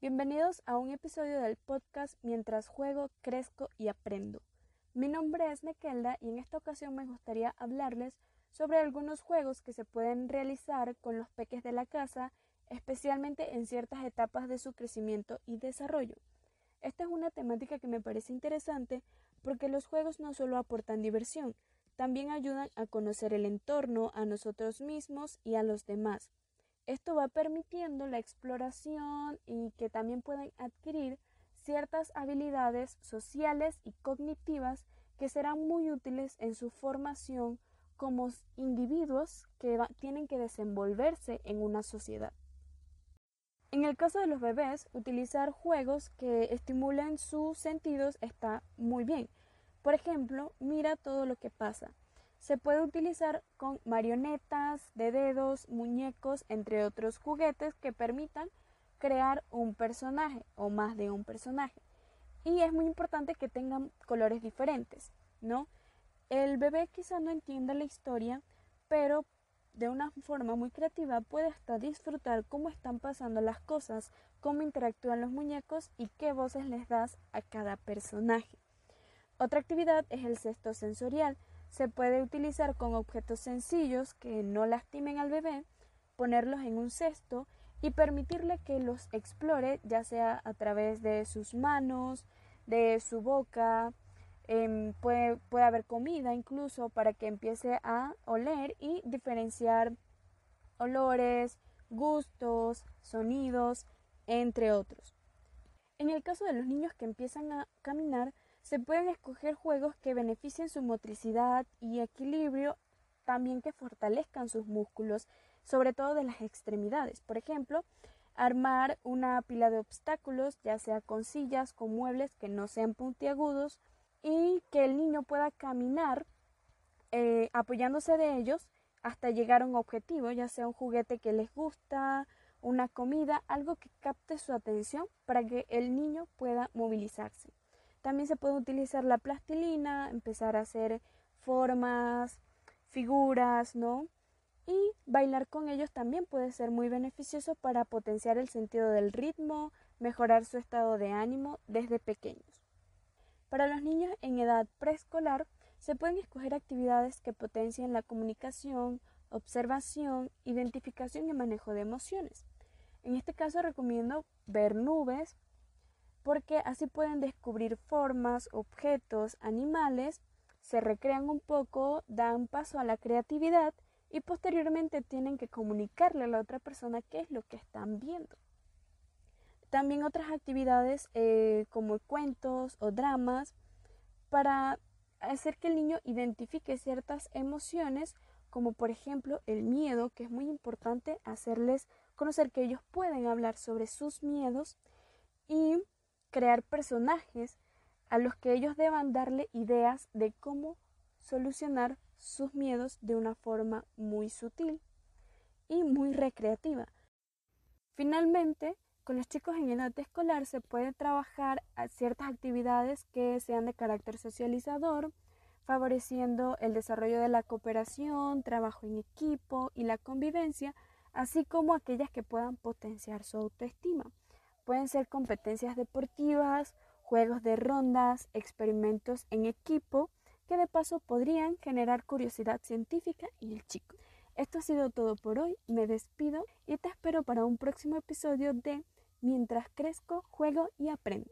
Bienvenidos a un episodio del podcast Mientras juego, crezco y aprendo. Mi nombre es Nekelda y en esta ocasión me gustaría hablarles sobre algunos juegos que se pueden realizar con los peques de la casa, especialmente en ciertas etapas de su crecimiento y desarrollo. Esta es una temática que me parece interesante porque los juegos no solo aportan diversión, también ayudan a conocer el entorno, a nosotros mismos y a los demás. Esto va permitiendo la exploración y que también puedan adquirir ciertas habilidades sociales y cognitivas que serán muy útiles en su formación como individuos que tienen que desenvolverse en una sociedad. En el caso de los bebés, utilizar juegos que estimulen sus sentidos está muy bien. Por ejemplo, mira todo lo que pasa. Se puede utilizar con marionetas de dedos, muñecos, entre otros juguetes que permitan crear un personaje o más de un personaje. Y es muy importante que tengan colores diferentes, ¿no? El bebé quizá no entienda la historia, pero de una forma muy creativa puede hasta disfrutar cómo están pasando las cosas, cómo interactúan los muñecos y qué voces les das a cada personaje. Otra actividad es el cesto sensorial, se puede utilizar con objetos sencillos que no lastimen al bebé, ponerlos en un cesto y permitirle que los explore ya sea a través de sus manos, de su boca, em, puede, puede haber comida incluso para que empiece a oler y diferenciar olores, gustos, sonidos, entre otros. En el caso de los niños que empiezan a caminar, se pueden escoger juegos que beneficien su motricidad y equilibrio, también que fortalezcan sus músculos, sobre todo de las extremidades. Por ejemplo, armar una pila de obstáculos, ya sea con sillas, con muebles que no sean puntiagudos y que el niño pueda caminar eh, apoyándose de ellos hasta llegar a un objetivo, ya sea un juguete que les gusta, una comida, algo que capte su atención para que el niño pueda movilizarse. También se puede utilizar la plastilina, empezar a hacer formas, figuras, ¿no? Y bailar con ellos también puede ser muy beneficioso para potenciar el sentido del ritmo, mejorar su estado de ánimo desde pequeños. Para los niños en edad preescolar, se pueden escoger actividades que potencien la comunicación, observación, identificación y manejo de emociones. En este caso recomiendo ver nubes, porque así pueden descubrir formas, objetos, animales, se recrean un poco, dan paso a la creatividad y posteriormente tienen que comunicarle a la otra persona qué es lo que están viendo. También otras actividades eh, como cuentos o dramas para hacer que el niño identifique ciertas emociones como por ejemplo el miedo, que es muy importante hacerles conocer que ellos pueden hablar sobre sus miedos y crear personajes a los que ellos deban darle ideas de cómo solucionar sus miedos de una forma muy sutil y muy recreativa. Finalmente, con los chicos en edad escolar se puede trabajar ciertas actividades que sean de carácter socializador, favoreciendo el desarrollo de la cooperación, trabajo en equipo y la convivencia, así como aquellas que puedan potenciar su autoestima. Pueden ser competencias deportivas, juegos de rondas, experimentos en equipo, que de paso podrían generar curiosidad científica en el chico. Esto ha sido todo por hoy, me despido y te espero para un próximo episodio de Mientras crezco, juego y aprendo.